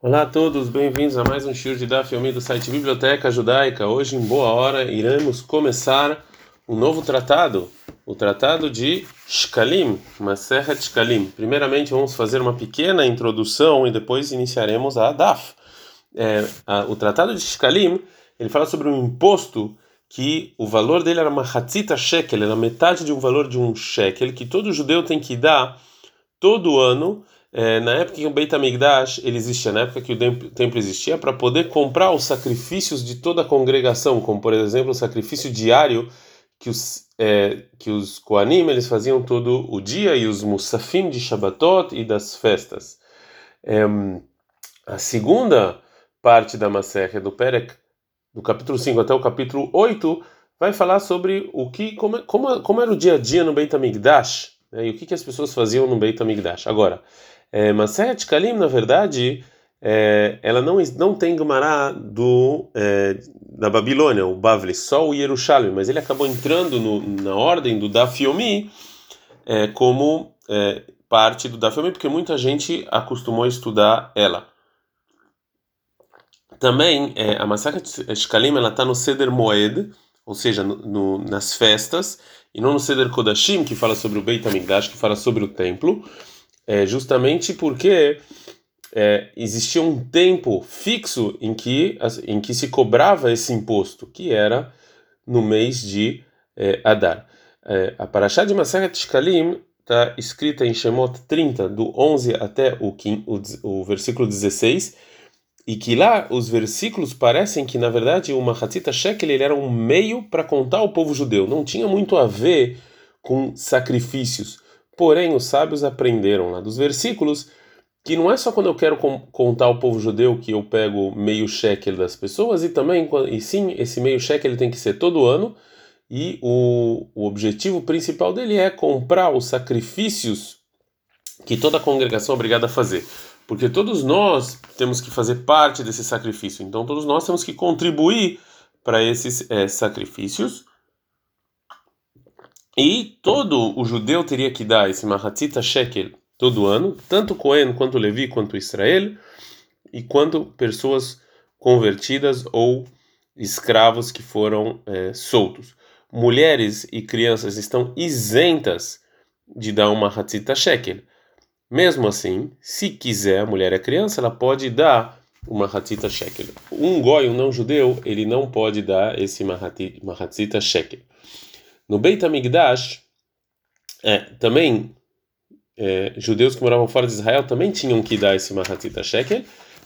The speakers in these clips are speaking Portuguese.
Olá a todos, bem-vindos a mais um show de Daf Yomi do site Biblioteca Judaica. Hoje, em boa hora, iremos começar um novo tratado, o tratado de Shkalim, Maserhet Shkalim. Primeiramente, vamos fazer uma pequena introdução e depois iniciaremos a Daf. É, a, o tratado de Shkalim, ele fala sobre um imposto que o valor dele era uma Hatzita Shekel, era metade de um valor de um shekel, que todo judeu tem que dar todo ano é, na época que o Beit HaMikdash ele existia, na época que o templo existia, para poder comprar os sacrifícios de toda a congregação, como por exemplo o sacrifício diário que os é, que os Koanim eles faziam todo o dia e os Musafim de Shabbatot e das festas. É, a segunda parte da Maserha do Perek, do capítulo 5 até o capítulo 8, vai falar sobre o que como, como, como era o dia a dia no Beit HaMikdash, e o que, que as pessoas faziam no Beit HaMikdash. Agora, é, Maseret Kalim, na verdade, é, ela não, não tem Gumará do, é, da Babilônia, o Bavli, só o Yerushalmi, mas ele acabou entrando no, na ordem do Dafiomi é, como é, parte do Dafiomi, porque muita gente acostumou a estudar ela. Também, é, a Maseret Shkalim, ela está no Seder Moed, ou seja, no, no, nas festas, e não no Seder Kodashim, que fala sobre o Beit HaMikdash, que fala sobre o templo, é, justamente porque é, existia um tempo fixo em que, em que se cobrava esse imposto, que era no mês de é, Adar. É, a Parashá de Maseret Shkalim está escrita em Shemot 30, do 11 até o, 15, o, o versículo 16, e que lá os versículos parecem que, na verdade, o Mahatzita Shekel ele era um meio para contar ao povo judeu, não tinha muito a ver com sacrifícios. Porém, os sábios aprenderam lá dos versículos que não é só quando eu quero contar ao povo judeu que eu pego meio shekel das pessoas, e também, e sim, esse meio shekel ele tem que ser todo ano, e o, o objetivo principal dele é comprar os sacrifícios que toda a congregação é obrigada a fazer. Porque todos nós temos que fazer parte desse sacrifício, então todos nós temos que contribuir para esses é, sacrifícios. E todo o judeu teria que dar esse Mahatzita Shekel todo ano, tanto Cohen quanto Levi quanto Israel, e quanto pessoas convertidas ou escravos que foram é, soltos. Mulheres e crianças estão isentas de dar uma Hatzita Shekel. Mesmo assim, se quiser, a mulher é criança, ela pode dar uma Hatzita Shekel. Um goi, um não judeu, ele não pode dar esse Mahatzita Shekel. No Beit HaMikdash, é, também é, judeus que moravam fora de Israel também tinham que dar esse Mahatzita Shekel,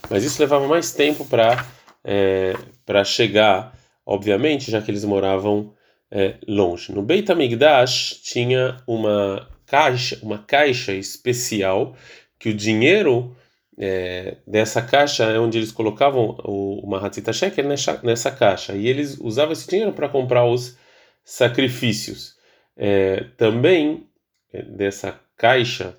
mas isso levava mais tempo para é, para chegar, obviamente, já que eles moravam é, longe. No Beit HaMikdash tinha uma caixa, uma caixa especial que o dinheiro é, dessa caixa é onde eles colocavam o, o Mahatzita Shekel nessa, nessa caixa e eles usavam esse dinheiro para comprar os sacrifícios. É, também é, dessa caixa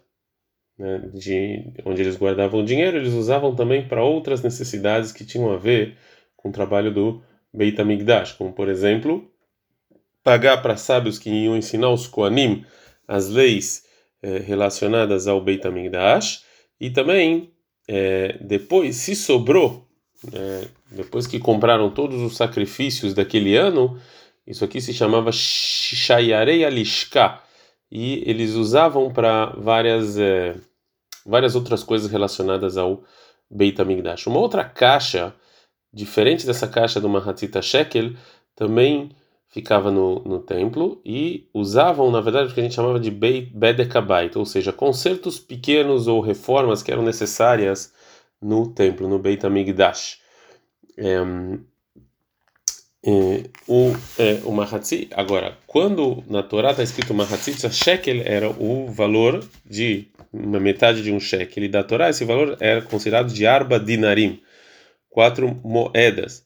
né, de onde eles guardavam o dinheiro, eles usavam também para outras necessidades que tinham a ver com o trabalho do Beit HaMikdash, como por exemplo, pagar para sábios que iam ensinar os Koanim as leis é, relacionadas ao Beit HaMikdash, e também é, depois, se sobrou, é, depois que compraram todos os sacrifícios daquele ano, isso aqui se chamava Shayarei Alishka e eles usavam para várias é, várias outras coisas relacionadas ao Beit HaMikdash. Uma outra caixa, diferente dessa caixa do Mahatzita Shekel, também ficava no, no templo e usavam, na verdade, o que a gente chamava de Bedekabait, ou seja, consertos pequenos ou reformas que eram necessárias no templo, no Beit HaMikdash. É, é, o, é, o Mahatzi, agora, quando na Torá está escrito Mahatzitza shekel, era o valor de uma metade de um shekel, e da Torá esse valor era considerado de arba dinarim, quatro moedas.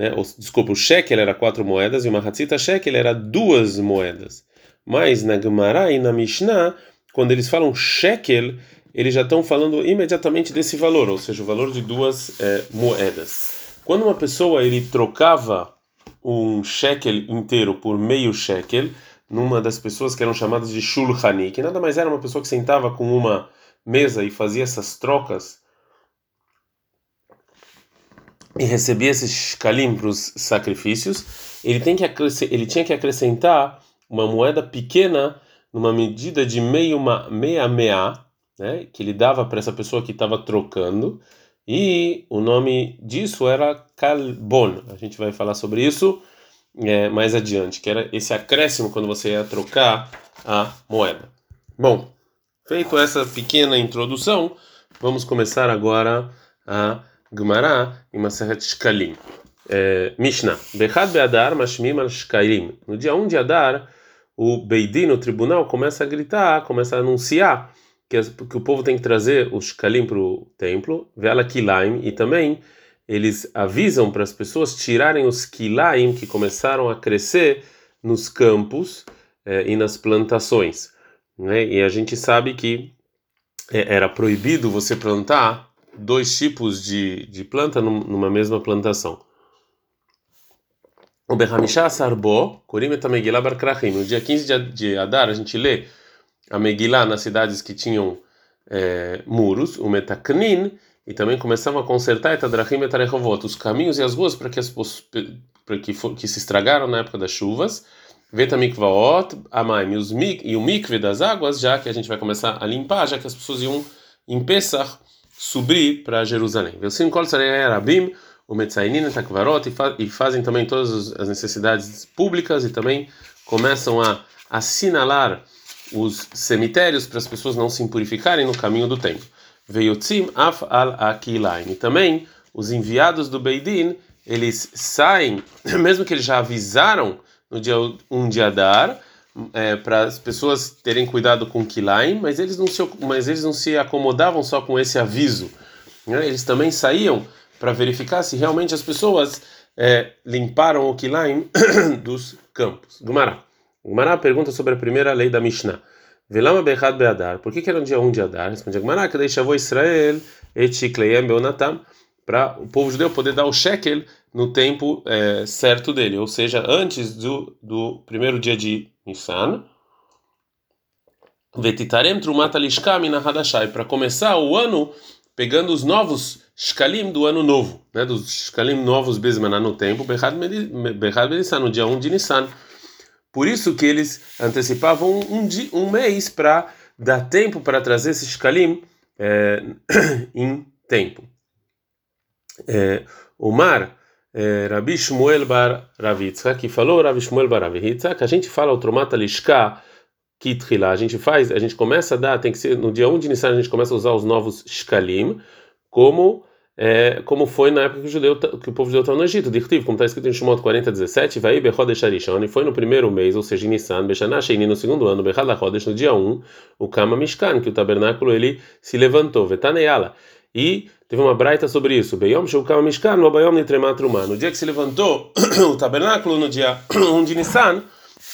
Né? Ou, desculpa, o shekel era quatro moedas e o Mahatzita shekel era duas moedas. Mas na Gemara e na Mishnah, quando eles falam shekel, eles já estão falando imediatamente desse valor, ou seja, o valor de duas é, moedas. Quando uma pessoa ele trocava um shekel inteiro por meio shekel numa das pessoas que eram chamadas de shulhani, que nada mais era uma pessoa que sentava com uma mesa e fazia essas trocas e recebia esses shkalim para os sacrifícios, ele, tem que ele tinha que acrescentar uma moeda pequena numa medida de meio meia meia, né, que ele dava para essa pessoa que estava trocando, e o nome disso era kalbon. A gente vai falar sobre isso é, mais adiante, que era esse acréscimo quando você ia trocar a moeda. Bom, feito essa pequena introdução, vamos começar agora a Gemara em Maseret Shkalim. É, Mishnah. Bechad Beadar Mashmim al Shkalim. No dia 1 de Adar, o Beidin, o tribunal, começa a gritar, começa a anunciar que, que o povo tem que trazer os Shkalim para o templo, Vela Kilaim, e também eles avisam para as pessoas tirarem os Kilaim que começaram a crescer nos campos é, e nas plantações. Né? E a gente sabe que é, era proibido você plantar dois tipos de, de planta numa mesma plantação. O Berhamishá Sarbo, Kurim et Megillah Bar Krachim. No dia 15 de Adar, a gente lê a Megillah nas cidades que tinham é, muros, o Metaknin, e também começavam a consertar Etadrachim et Arechovot, os caminhos e as ruas para que, as, para que, for, que se estragaram na época das chuvas. Vetamikvaot, Amaim, e o mikve das águas, já que a gente vai começar a limpar, já que as pessoas iam em Pesach subir para Jerusalém. O Takvarot, e fazem também todas as necessidades públicas e também começam a assinalar os cemitérios para as pessoas não se impurificarem no caminho do templo. Veiotzim af al akilaim. Também os enviados do Beidin, eles saem, mesmo que eles já avisaram no dia 1 de Adar, é, para as pessoas terem cuidado com Kilaim, mas eles não se, mas eles não se acomodavam só com esse aviso. Né? Eles também saíam para verificar se realmente as pessoas é, limparam o Kilaim dos campos. Gumará. Gumará pergunta sobre a primeira lei da Mishnah. Velama Bechad Beadar. Por que, que era no dia 1 de Adar? Responde Gumará, que deixava Israel et Beonatam para o povo judeu poder dar o shekel no tempo é, certo dele, ou seja, antes do, do primeiro dia de Nissan. Vetitarem trumat hadashai, para começar o ano pegando os novos shkalim do ano novo, né, dos shkalim novos bezmaná no tempo, berrad benissan, no dia 1 de Nissan. Por isso que eles antecipavam um, um mês para dar tempo para trazer esses shkalim é, em tempo. É, o mar é, Rabi Shmuel bar Ravitza, que falou Rabi Shmuel bar Ravitza, que a gente fala o Tromata Lishka Kitrila, a gente faz, a gente começa a dar, tem que ser no dia 1 de Nissan, a gente começa a usar os novos Shkalim, como é, como foi na época que o, judeu, que o povo judeu estava no Egito, Dirtiv, como está escrito em Shemot 40, 17, vai Bechodesh Arishon, e foi no primeiro mês, ou seja, em Nissan, Bechana Sheini no segundo ano, Bechad Lachodesh no dia 1, o Kama Mishkan, que o tabernáculo ele se levantou, Vetaneyala, e teve uma braita sobre isso. Beyom Shukam Mishkan, no Bayom Nitremat No dia que se levantou o tabernáculo, no dia 1 de Nissan,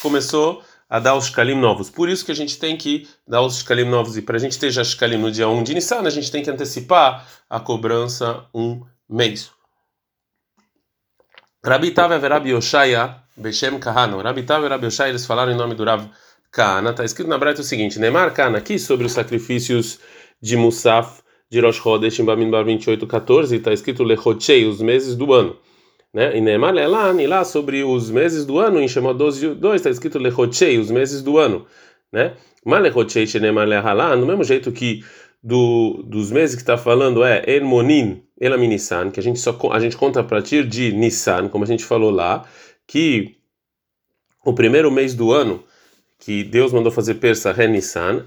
começou a dar os shkalim novos. Por isso que a gente tem que dar os shkalim novos. E para a gente ter já shkalim no dia 1 de Nissan, a gente tem que antecipar a cobrança um mês. Rabi Tav e Rabi Yoshaya, Beshem Kahano. Rabi Tav e Rabi Yoshaya, eles falaram em nome do Rav Kahana. Está escrito na Braita o seguinte: Neymar Kahana, aqui sobre os sacrifícios de Musaf de Rosh Chodesh em Bamidbar 28, 14, está escrito Lechochei, os meses do ano. Né? E Neemar lá, lá sobre os meses do ano, em Shemot 12, 2, está escrito Lechochei, os meses do ano. Né? Mas Shenemar Lehalá, do mesmo jeito que do, dos meses que está falando é Ermonin, Elaminissan, que a gente, só, a gente conta a partir de Nissan, como a gente falou lá, que o primeiro mês do ano que Deus mandou fazer persa Renissan,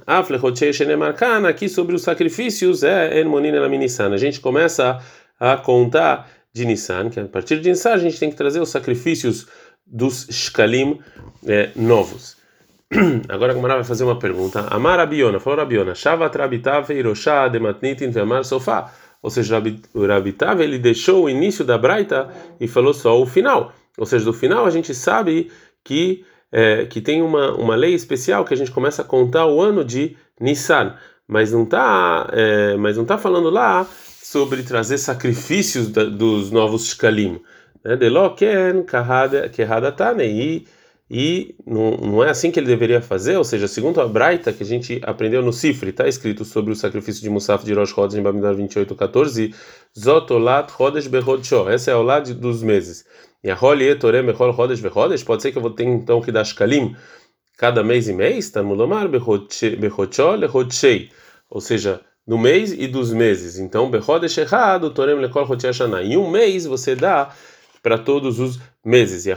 aqui sobre os sacrifícios é Enmonin Elaminissan. A gente começa a contar de Nissan, que a partir de Nissan a gente tem que trazer os sacrifícios dos Shkalim é, novos. Agora a Gamara vai fazer uma pergunta. Amar Abiona, falou Abiona, Shavat Rabitav Hiroshá Dematnitin Vemar Sofá. Ou seja, o Rabitav ele deixou o início da Braita e falou só o final. Ou seja, do final a gente sabe que é, que tem uma, uma lei especial que a gente começa a contar o ano de Nissan, mas não está é, mas não tá falando lá sobre trazer sacrifícios da, dos novos shkalim. Né? Deloken kahada tane e e não, não é assim que ele deveria fazer, ou seja, segundo a Braita que a gente aprendeu no Sifri, está escrito sobre o sacrifício de Musaf de Rosh Chodesh em Bamidbar 28:14, Zotolat Chodesh Bechodsho, essa é o lado dos meses. E a Holi Etorem Chodesh Bechodesh, pode ser que eu vou ter então que dar Shkalim cada mês e mês, Talmulomar Bechodsho Lechodshei, ou seja, no mês e dos meses. Então, Bechodesh errado, Torem Lekol Chodesh Em um mês você dá para todos os meses. E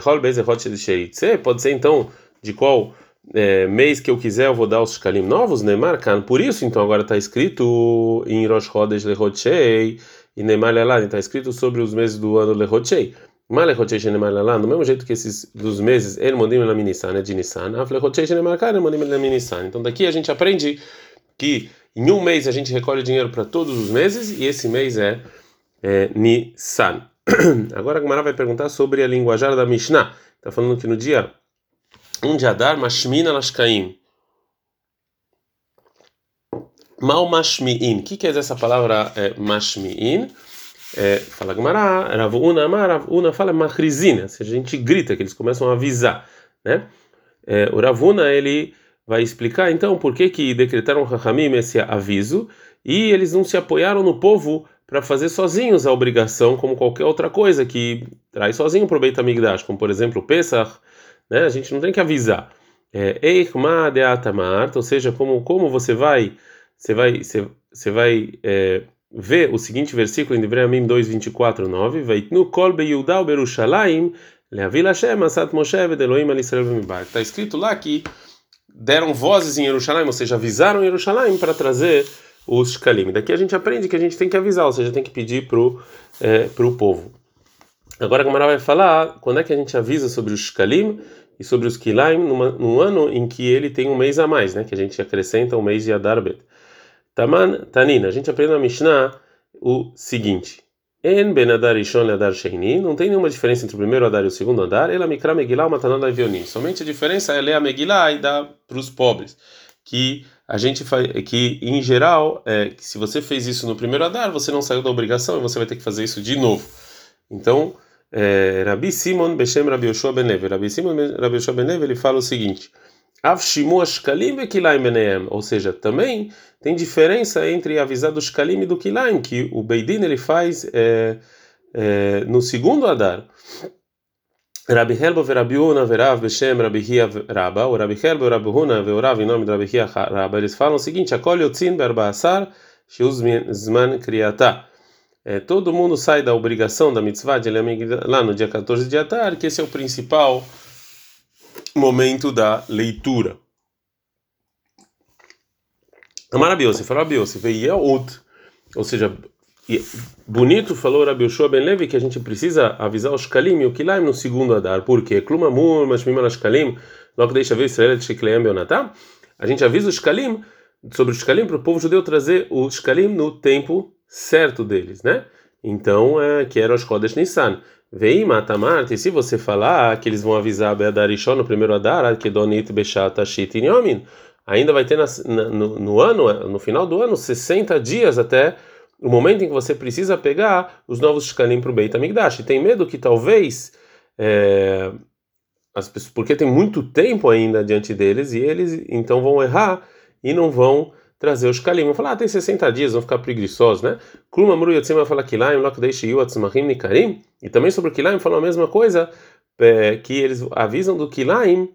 pode ser então de qual é, mês que eu quiser eu vou dar os shkalim novos, Neymar Kan. Por isso, então, agora está escrito em Rosh Chodesh Lehodshei e Neymar lá, está escrito sobre os meses do ano Lehodshei. Mas Lehodshei Neymar lá, do mesmo jeito que esses dos meses, El Modim La Minisan é de Nissan, Neymar Minisan. Então, daqui a gente aprende que em um mês a gente recolhe dinheiro para todos os meses e esse mês é, é Nissan. Agora a Gemara vai perguntar sobre a linguajar da Mishnah. Está falando que no dia 1 de Adar, Mashmina Lashkaim. Mal Mashmi'in. O que quer dizer essa palavra é, Mashmi'in? É, fala Gemara, Ravuna Amar, Ravuna fala Machrizina. Se a gente grita, que eles começam a avisar. Né? É, o Ravuna, ele vai explicar então por que que decretaram Rahamim esse aviso e eles não se apoiaram no povo para fazer sozinhos a obrigação, como qualquer outra coisa que traz sozinho para o Beit HaMikdash, como por exemplo o Pesach, né? A gente não tem que avisar. É, Eichma de Atamart, ou seja, como como você vai você vai você, você vai é, ver o seguinte versículo em Devarim 2:24, 9, Veitnu kol beyudau berushalayim leavil Hashem asat Moshe vedeloim al Israel Está escrito lá que deram vozes em Jerusalém, ou seja, avisaram Jerusalém para trazer os shkalim. Daqui a gente aprende que a gente tem que avisar, ou seja, tem que pedir pro é, pro povo. Agora a Gamara vai falar quando é que a gente avisa sobre os shkalim e sobre os kilaim num ano em que ele tem um mês a mais, né? Que a gente acrescenta um mês de Adarbet. Taman Tanina, a gente aprende na Mishnah o seguinte: En ben Adar Rishon Adar Sheini, não tem nenhuma diferença entre o primeiro Adar e o segundo Adar, ela Mikra Megillah, Matanah Vionim. Somente a diferença é ler a Megillah e dar para os pobres, que a gente faz que em geral é, que se você fez isso no primeiro andar você não saiu da obrigação e você vai ter que fazer isso de novo. Então é, Rabi Simon Beshem Rabi Yoshua Ben Levi. Rabi Simon Rabi Yoshua Ben Levi ele fala o seguinte Avshimu Ashkalim Vekilaim Beneem ou seja também tem diferença entre avisar do Shkalim e do Kilaim que o Beidin ele faz é, é, no segundo andar Rabi Helbo ve Rabi Una ve Rav Beshem Rabi Hia Rabba, o Rabi Helbo, Rabi Una ve Rav em nome de Rabi Hia Rabba, eles falam o seguinte: Akol yotzin berbaasar shiuz zman kriyata. É, todo mundo sai da obrigação da mitzvah de lá no dia 14 de Atar, que esse é o principal momento da leitura. Amarabiose, falou Abiose, veio out, ou seja, e bonito falou Rabi Yoshua Ben Levi que a gente precisa avisar os Shkalim e o Kilaim no segundo Adar. Por quê? Klumamur, Mashmim Shkalim, logo deixa ver Israel de Shekleem Beonatá. A gente avisa os Shkalim sobre os Shkalim para o povo judeu trazer os Shkalim no tempo certo deles, né? Então, é, que era os Chodesh Nissan. Vei matamart, e se você falar que eles vão avisar Beadarishon no primeiro Adar, que Beshat Ashit ainda vai ter na, no, no ano, no final do ano, 60 dias até o momento em que você precisa pegar os novos shkalim para o Beit HaMikdash. E tem medo que talvez, é, as pessoas, porque tem muito tempo ainda diante deles, e eles então vão errar e não vão trazer os shkalim. Vão falar, ah, tem 60 dias, vão ficar preguiçosos, né? Kluma Muru Yotzim fala Kilaim, Lokdeish Yu Atzmachim Nikarim. E também sobre o Kilaim falam a mesma coisa, é, que eles avisam do Kilaim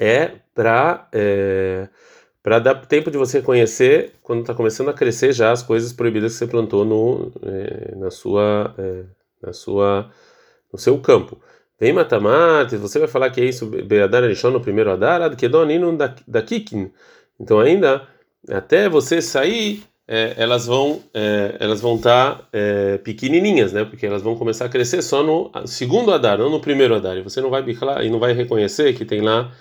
é para... É, para dar tempo de você conhecer quando está começando a crescer já as coisas proibidas que você plantou no é, na sua é, na sua no seu campo. Vem matamates, você vai falar que é isso beadar no primeiro adar, que donino da kikin. Então ainda até você sair é, elas vão elas vão estar tá, pequenininhas, né? Porque elas vão começar a crescer só no segundo adar, não no primeiro adar. E você não vai e não vai reconhecer que tem lá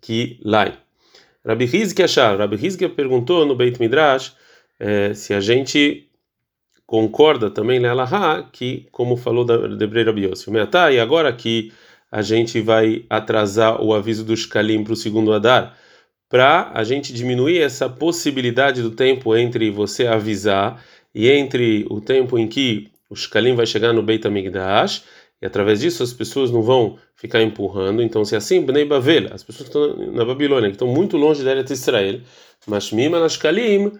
que lá. Rabi Hizki achar, Rabi Hizki perguntou no Beit Midrash é, se a gente concorda também Lealaha, que como falou Debrei Rabi Yossi, e agora que a gente vai atrasar o aviso do Shkalim para o segundo Adar, para a gente diminuir essa possibilidade do tempo entre você avisar e entre o tempo em que o Shkalim vai chegar no Beit HaMikdash, e através disso as pessoas não vão ficar empurrando. Então, se é assim, Bnei Bavel, as pessoas que estão na Babilônia, que estão muito longe da Eretz Israel, mas Mima Nashkalim,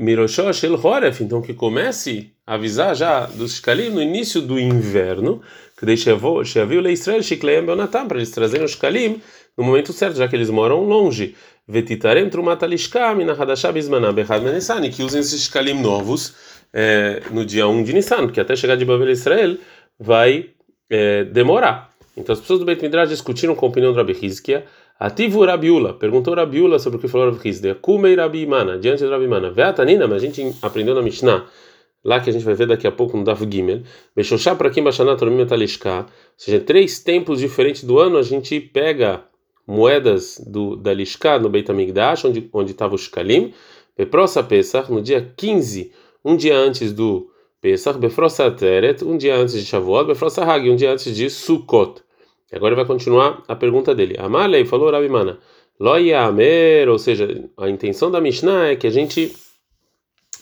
Miroshosh El Horef, então que comece a avisar já dos Shkalim no início do inverno, que deixa o Lei Israel, Shikleem Beonatam, para eles trazerem os Shkalim no momento certo, já que eles moram longe. Vetitarem Trumatalishka, Minahadashah Bismanah, Bechad Menesani, que usem esses Shkalim novos é, no dia 1 de Nissan, porque até chegar de Babel Israel vai é, demorar. Então as pessoas do Beit Midrash discutiram com a opinião do Rabi Hizkia. Ativu Rabiula, perguntou Rabiula sobre o que falou Rabi Hizkia. Kumei Rabi Imana, diante do Rabi Imana. Veatanina, mas a gente aprendeu na Mishnah, lá que a gente vai ver daqui a pouco no Dav Gimel. Beshoshá para quem baixaná tormim metalishka. Ou seja, três tempos diferentes do ano a gente pega moedas do, da Lishka no Beit HaMikdash, onde estava o Shkalim. Beprosa Pesach, no dia 15, um dia antes do Pesach, Befrosa Teret, um dia antes de Shavuot, Befrosa Hag, um dia antes de Sukkot. Agora vai continuar a pergunta dele. Amalei falou Rabi Mana, Amer, ou seja, a intenção da Mishnah é que a gente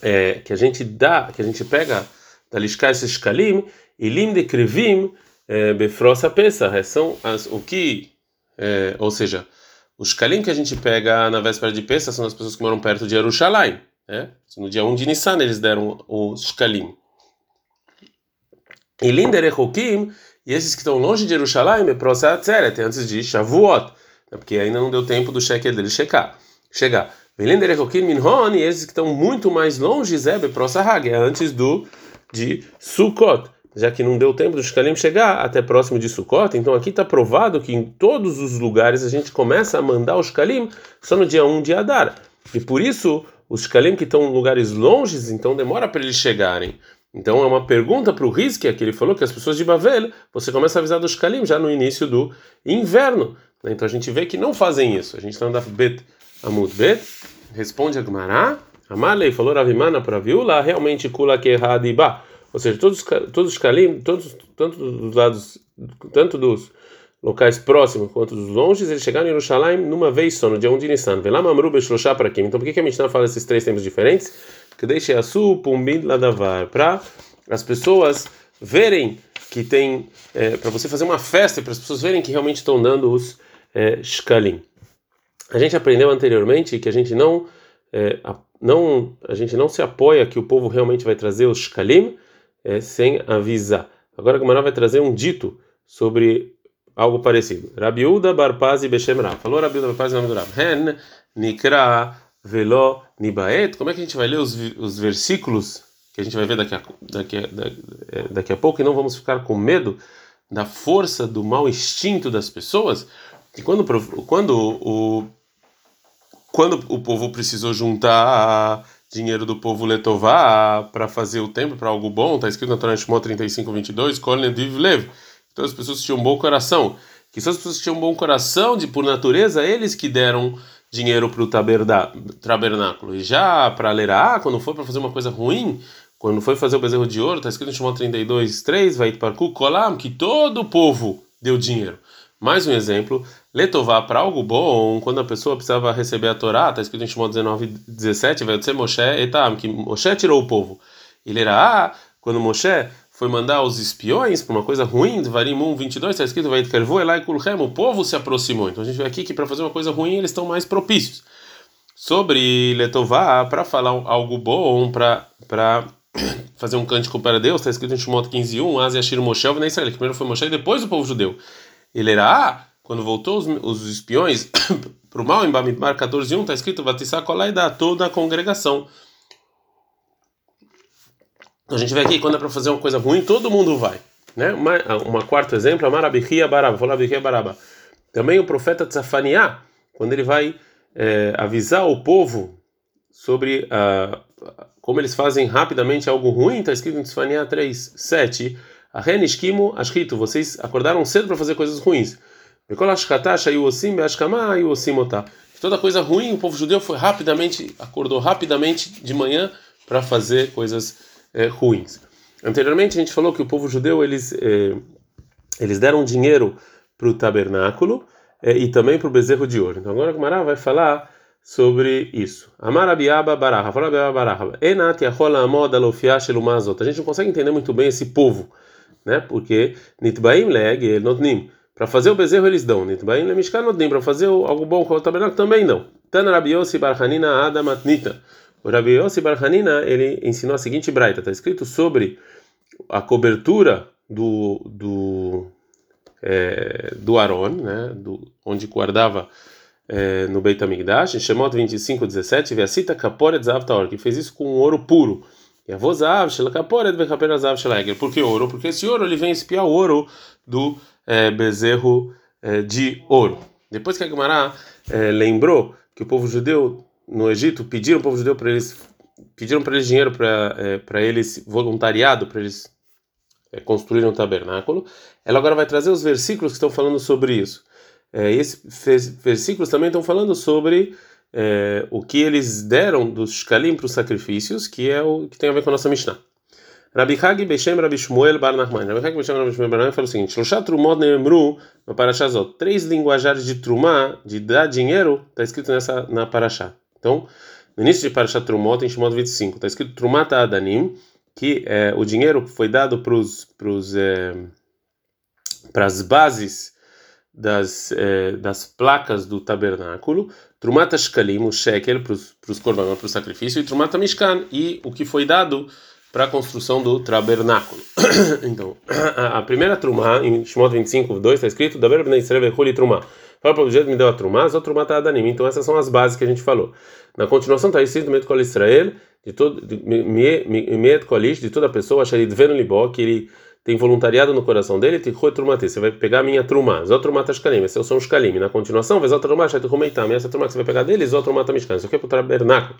é, que a gente dá, que a gente pega da esses Shkalim e lim de Krivim é, Befrosa Pesach, são as, o que é, ou seja, os kalim que a gente pega na véspera de Pesach são as pessoas que moram perto de Jerusalém. Né? No dia 1 de Nissan eles deram os kalim. E Linder Echokim, e esses que estão longe de Jerusalém, é Prosatzeret, antes de Shavuot, né? porque ainda não deu tempo do shekel dele chegar. chegar. Linder Echokim Minhon, e esses que estão muito mais longe, Zebe Prosahag, é antes do de Sukkot já que não deu tempo do Shkalim chegar até próximo de Sukkot, então aqui está provado que em todos os lugares a gente começa a mandar os Shkalim só no dia 1 de Adar. E por isso, os Shkalim que estão em lugares longes, então demora para eles chegarem. Então é uma pergunta para o Rizkia, que ele falou que as pessoas de Bavel, você começa a avisar dos Shkalim já no início do inverno. Então a gente vê que não fazem isso. A gente está andando Bet Amud Bet, responde a Gemara, Amalei falou Ravimana para Viula, realmente Kula Kehadiba. Ou seja, todos, todos os Kalim, todos, tanto dos lados, tanto dos locais próximos quanto dos longes, eles chegaram em Jerusalém numa vez só, no dia 1 de Nissan. Velam Amru Beshloshá para quem? Então por que, que a Mishnah fala esses três tempos diferentes? Que deixe a su pumbid ladavar, para as pessoas verem que tem, é, para você fazer uma festa, para as pessoas verem que realmente estão dando os é, shkalim. A gente aprendeu anteriormente que a gente não, é, a, não, a gente não se apoia que o povo realmente vai trazer os shkalim, é, sem avisar. Agora a Gemara vai trazer um dito sobre algo parecido. Rabiuda Barpazi Beshem Rav. Falou Rabiuda Barpazi Rav. Hen Nikra Velo Nibaet. Como é que a gente vai ler os, os versículos que a gente vai ver daqui a, daqui, a, é, daqui a pouco e não vamos ficar com medo da força do mau instinto das pessoas? E quando, quando o quando o povo precisou juntar dinheiro do povo letová para fazer o templo para algo bom, está escrito na Torá Shemot 35, 22, Lev. Então as pessoas tinham um bom coração. Que são as pessoas tinham um bom coração, de por natureza, eles que deram dinheiro para o tabernáculo. E já para Lerá, quando foi para fazer uma coisa ruim, quando foi fazer o bezerro de ouro, está escrito em Shemot 32, 3, vai para Kolam, que todo o povo deu dinheiro. Mais um exemplo, letová para algo bom, quando a pessoa precisava receber a Torá, está escrito em Shimon 19, 17, vai ser Moshe etam, que Moshe tirou o povo. Ele era, ah, quando Moshe foi mandar os espiões para uma coisa ruim, Varim 1, 22, está escrito, vai Elai Kulhem, o povo se aproximou. Então a gente vê aqui que para fazer uma coisa ruim eles estão mais propícios. Sobre letová, para falar algo bom, para fazer um cântico para Deus, está escrito em Shimon 15, 1, Asi Ashir Moshe, Israel, primeiro foi Moshe e depois o povo judeu. Ele era, ah, quando voltou os, os espiões para o mal, em Bamidbar 14.1, está escrito, Vatissá da toda a congregação. Então a gente vê aqui, quando é para fazer uma coisa ruim, todo mundo vai. Né? Uma, uma quarto exemplo, Amarabihia Baraba, Folabihia Baraba. Também o profeta Tzafaniá, quando ele vai é, avisar o povo sobre uh, como eles fazem rapidamente algo ruim, está escrito em Tzafaniá 3, 7, a Renishkimo Ashkito, vocês acordaram cedo para fazer coisas ruins. Toda coisa ruim, o povo judeu foi rapidamente, acordou rapidamente de manhã para fazer coisas é, ruins. Anteriormente a gente falou que o povo judeu eles é, eles deram dinheiro para o tabernáculo é, e também para o bezerro de ouro. Então agora o Mará vai falar sobre isso. Amarabiaba baraha, falabiaba baraha. Enat yahola amoda lofiah shelumazot. A gente não consegue entender muito bem esse povo né? Porque nitbaim leg notnim. Para fazer o bezerro eles dão. Nitbaim le mishkan notnim. Para fazer algo bom com o tabernáculo também não. Tana Rabi Yossi Barhanina Adamatnita. O Rabi Yossi Barhanina, ele ensinou a seguinte braita. Está escrito sobre a cobertura do do é, do Aron, né? Do, onde guardava é, no Beit HaMikdash, em Shemot 25, 17, Veacita Kaporet Zav Taor, que fez isso com ouro puro. E a Vozav, Kaporet, Vechaper Zav Shela Por que ouro? Porque esse ouro ele vem espiar o ouro do é, bezerro é, de ouro. Depois que a Gemara é, lembrou que o povo judeu no Egito pediram o povo judeu para eles pediram para eles dinheiro para é, para eles voluntariado para eles é, construírem um tabernáculo. Ela agora vai trazer os versículos que estão falando sobre isso. É, esses versículos também estão falando sobre é, o que eles deram dos shkalim para os sacrifícios, que é o que tem a ver com a nossa Mishnah. Rabi Hagi Beshem Rabi Shmuel Bar Nachman. Rabi Hagi Beshem Rabi Shmuel Bar Nachman fala o seguinte: Shloshá Trumot Neemru no Parashazot. Três linguajares de Trumá, de dar dinheiro, está escrito nessa na Parashá. Então, no início de Parashá Trumot, em Shemot 25, está escrito Trumata Adanim, que é, o dinheiro foi dado para é, as bases das, eh, das placas do tabernáculo, Trumata Shkalim, o shekel, para os korbanot, para o sacrifício, e Trumata Mishkan, e o que foi dado para a construção do tabernáculo. então, a, a, primeira Trumá, em Shemot 25, 2, está escrito, Daber Bnei Israel Trumá. Fala para o jeito me deu a Trumá, a Trumá está Adanim. Então, essas são as bases que a gente falou. Na continuação está escrito, Met Kol Israel, de todo, Met Kolish, de toda pessoa, Sharid Venu Libó, que ele tem voluntariado no coração dele, você vai pegar a minha trumá, zotrumata shkalim, esse são os shkalim. Na continuação, vezotrumá shaituhumeitam, essa trumá que você vai pegar dele, zotrumata mishkan. Isso aqui é para o tabernáculo.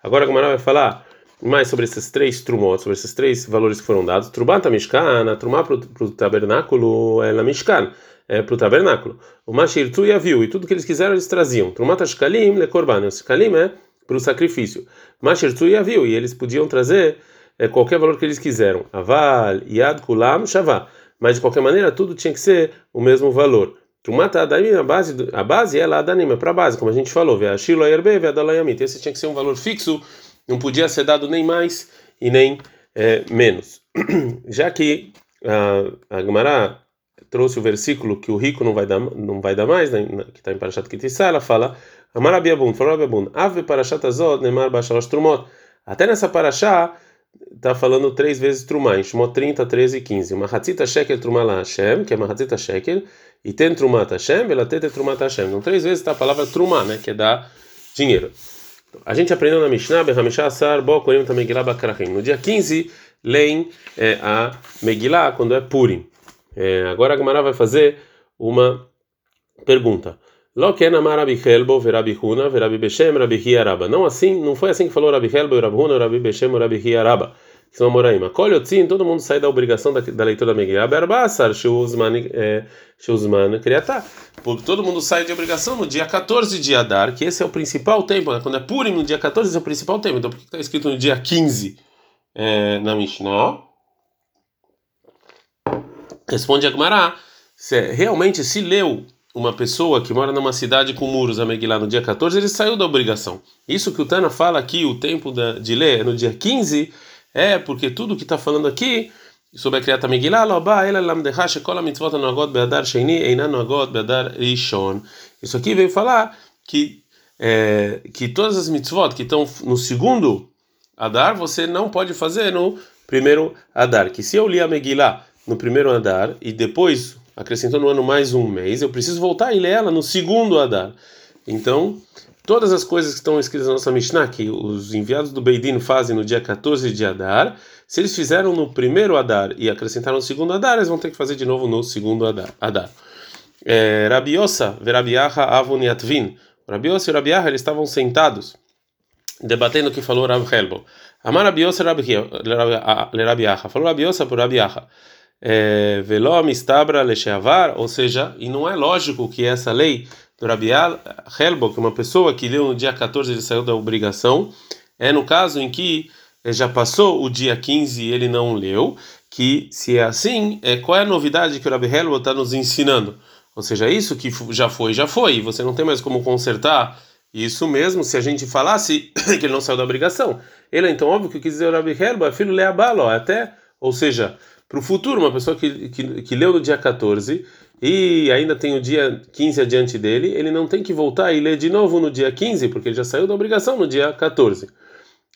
Agora a Gamara vai falar mais sobre esses três trumot, sobre esses três valores que foram dados. Trumata mishkan, a trumá para o tabernáculo é na mishkan, é para o tabernáculo. O mashirtu e viu, e tudo que eles quiseram eles traziam. Trumata shkalim le korban, o shkalim é para o sacrifício. Mashirtu e viu, e eles podiam trazer é, qualquer valor que eles quiseram. Aval, Yad, Kulam, Shavá. Mas de qualquer maneira, tudo tinha que ser o mesmo valor. Trumata Adanim, a base, a base é lá Adanim, é para a base, como a gente falou. Veashilo Ayerbe, Veadalayamit. Esse tinha que ser um valor fixo, não podia ser dado nem mais e nem é, menos. Já que a, a Gemara trouxe o versículo que o rico não vai dar, não vai dar mais, né, que está em Parashat Kitissá, ela fala Amarabiabun, falou Abiabun, Ave Parashat Azot, Neymar Bashalosh Trumot. Até nessa Parashá, está falando três vezes Trumá, em Shmot 30, 13 e 15. Mahatzita Shekel Trumá La Hashem, que é Mahatzita Shekel, e tem Trumá Hashem, ela tem Trumá Hashem. Então, três vezes está a palavra Trumá, né, que é dar dinheiro. A gente aprendeu na Mishnah, Behamisha Asar, Bo Korim Megillah Bakrachim. No dia 15, leem é, a Megillah quando é Purim. É, agora a Gemara vai fazer uma pergunta. Lo ken amar Rabi Helbo, Verabi Huna, Verabi Beshem, Rabi. Não assim, não foi assim que falou Rabi Helbo, Rabi Huna, Rabi Beshem, Rabi Hiaraba. Que são Moraima. Colhe o todo mundo sai da obrigação da, da leitura da Megillah. Berbassar, Shuzman, Shuzman, Kriatá. Porque todo mundo sai de obrigação no dia 14 de Adar, que esse é o principal tempo. Né? Quando é Purim, no dia 14, esse é o principal tempo. Então por que está escrito no dia 15 é, na Mishnah? Responde Agmará. Se realmente se leu uma pessoa que mora numa cidade com muros, a Megillah, no dia 14, ele saiu da obrigação. Isso que o Tana fala aqui, o tempo da, de ler é no dia 15, é porque tudo que está falando aqui sobre a criata Megillah, isso aqui veio falar que, é, que todas as mitzvot que estão no segundo Adar, você não pode fazer no primeiro Adar. Que se eu li a Megillah no primeiro Adar e depois acrescentou no ano mais um mês, eu preciso voltar e ler ela no segundo Adar. Então, todas as coisas que estão escritas na nossa Mishnah, que os enviados do Beidin fazem no dia 14 de Adar, se eles fizeram no primeiro Adar e acrescentaram no segundo Adar, eles vão ter que fazer de novo no segundo Adar. Adar. É, Rabiosa, Verabiaha, Avon e Atvin. Rabiosa e Rabiaha, eles estavam sentados, debatendo o que falou Rab Helbo. Amar Rabiosa Rabiaha. Falou Rabiosa por Rabiaha. É, Velom estabra lecheavar, ou seja, e não é lógico que essa lei do Rabi Helbo, que uma pessoa que leu no dia 14 ele saiu da obrigação, é no caso em que já passou o dia 15 e ele não leu, que se é assim, é, qual é a novidade que o Rabi Helbo está nos ensinando? Ou seja, isso que já foi, já foi, você não tem mais como consertar isso mesmo se a gente falasse que ele não saiu da obrigação. Ele, então, óbvio que quis dizer o Rabi Helbo, é filho leabalo, até, ou seja, para o futuro, uma pessoa que, que, que leu no dia 14 e ainda tem o dia 15 adiante dele, ele não tem que voltar e ler de novo no dia 15, porque ele já saiu da obrigação no dia 14.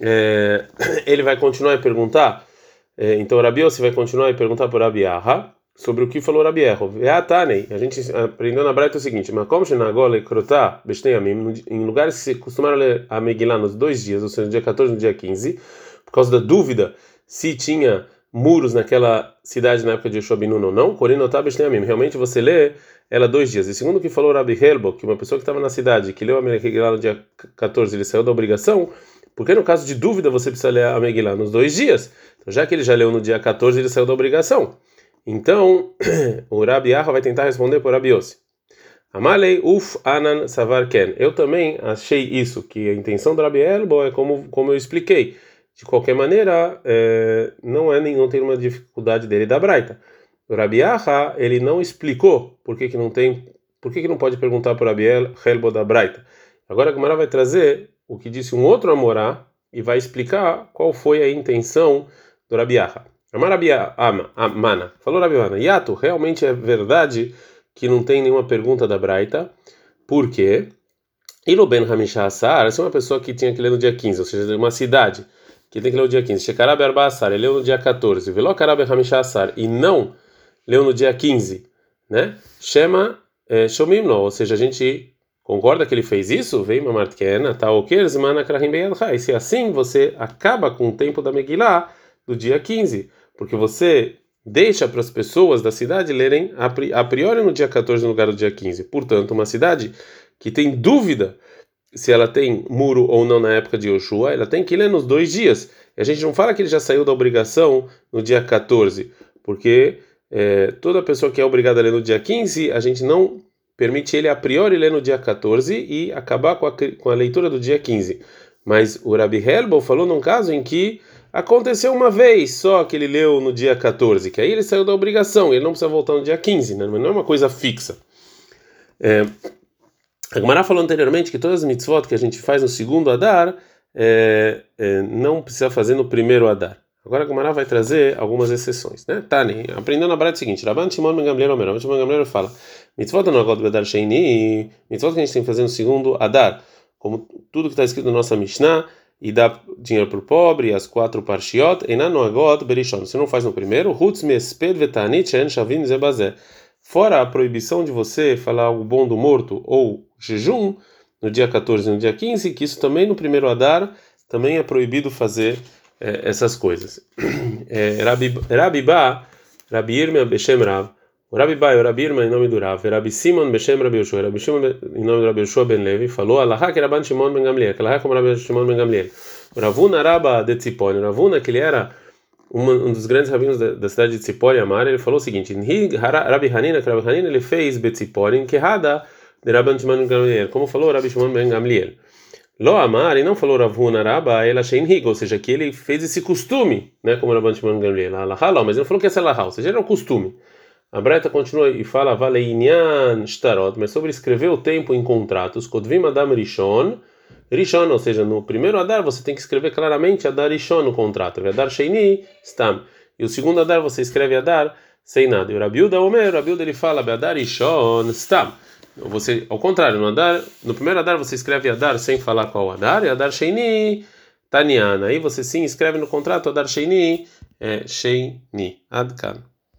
É, ele vai continuar a perguntar, é, então Rabi você vai continuar a perguntar para Rabi sobre o que falou Rabi Erro. A gente aprendeu na Braita o seguinte: em lugares que se costumaram ler a Megillah nos dois dias, ou seja, no dia 14 e no dia 15, por causa da dúvida se tinha muros naquela cidade na época de Yeshua ou não, realmente você lê ela dois dias. E segundo o que falou Rabi Helbo, que uma pessoa que estava na cidade, que leu a Megillah no dia 14, ele saiu da obrigação, porque no caso de dúvida você precisa ler a Megillah nos dois dias. Então, já que ele já leu no dia 14, ele saiu da obrigação. Então, o Rabi Aha vai tentar responder por Rabi Yossi. Amalei uf anan savar ken. Eu também achei isso, que a intenção do Rabi Elbo é como, como eu expliquei. De qualquer maneira, é, não é não tem uma dificuldade dele da Braita. O ele não explicou por que, que não tem, por que, que não pode perguntar para Rabi Elbo da Braita. Agora a Gemara vai trazer o que disse um outro Amorá e vai explicar qual foi a intenção do Rabi Aha. Amarabia Amana. Falou Rabi Mana. Yato, realmente é verdade que não tem nenhuma pergunta da Braita. Por quê? Iluben Hamisha Assar, essa é uma pessoa que tinha que ler no dia 15, ou seja, uma cidade que tem que ler no dia 15. Shekarabe Arba Assar, ele leu no dia 14. Velokarabe Hamisha Assar, e não leu no dia 15, né? Shema é, Shomimno, ou seja, a gente concorda que ele fez isso? Vem Mamartkena, Taoker, Zmana Krahim Beyadha. E se assim você acaba com o tempo da Megillah do dia 15 porque você deixa para as pessoas da cidade lerem a priori no dia 14 no lugar do dia 15. Portanto, uma cidade que tem dúvida se ela tem muro ou não na época de Yoshua, ela tem que ler nos dois dias. E a gente não fala que ele já saiu da obrigação no dia 14, porque é, toda pessoa que é obrigada a ler no dia 15, a gente não permite ele a priori ler no dia 14 e acabar com a, com a leitura do dia 15. Mas o Rabi Helbo falou num caso em que Aconteceu uma vez só que ele leu no dia 14, que aí ele saiu da obrigação, ele não precisa voltar no dia 15, né? não é uma coisa fixa. É, a Gemara falou anteriormente que todas as mitzvot que a gente faz no segundo Adar é, é, não precisa fazer no primeiro Adar. Agora a Gemara vai trazer algumas exceções, né? Tani, aprendendo a o seguinte: Rabban Shimon Ben Gamliel Omer, Rabban Shimon Ben Gamliel fala: Mitzvot no Agod Bedar Sheini, mitzvot que a gente tem que fazer no segundo Adar, como tudo que está escrito na nossa Mishnah e dá dinheiro para o pobre, as quatro parshiot, enanoagot berishon. Você não faz no primeiro, hutz mesped vetanit shen shavin zebazé. Fora a proibição de você falar o bom do morto ou jejum, no dia 14 e no dia 15, que isso também no primeiro Adar, também é proibido fazer é, essas coisas. É, Rabi, Rabi Ba, Rabi Irmia Beshem Rav, o Rabi Bai, o Rabi Irma, em nome do Rav, Rabi Simon Beshem Rabi Yoshua, Rabi Shimon, em nome do Rabi Yoshua ben Levi, falou Alaha que Rabban Shimon ben Gamliel, que Alaha como Rabi Shimon ben Gamliel. Ravuna Raba de Tzipori, Ravuna, que ele era um, dos grandes rabinos da, da cidade de Tzipori, Amar, ele falou o seguinte, Rabi Hanina, que Rabi Hanina, ele fez Betziporin, que Hada Rabban Shimon ben Gamliel, como falou Rabi Shimon ben Gamliel. Lo Amar, e não falou Ravuna Raba, ela Shein Higo, ou seja, que ele fez esse costume, né, como Rabban Shimon ben Gamliel, Alaha, mas ele falou que essa é Alaha, ou seja, era um costume. A Breta continua e fala Valeinian Shtarot, mas sobre escrever o tempo em contratos, Kodvim Adam Rishon, Rishon, ou seja, no primeiro Adar você tem que escrever claramente Adar Rishon no contrato, Adar Sheini Stam. E o segundo Adar você escreve Adar sem nada. E o Rabiuda Omer, o Rabiuda ele fala Adar Rishon Stam. Você, ao contrário, no, Adar, no primeiro Adar você escreve Adar sem falar qual Adar, e Adar Sheini Taniana. Aí você sim escreve no contrato Adar Sheini é, Sheini. Adkan.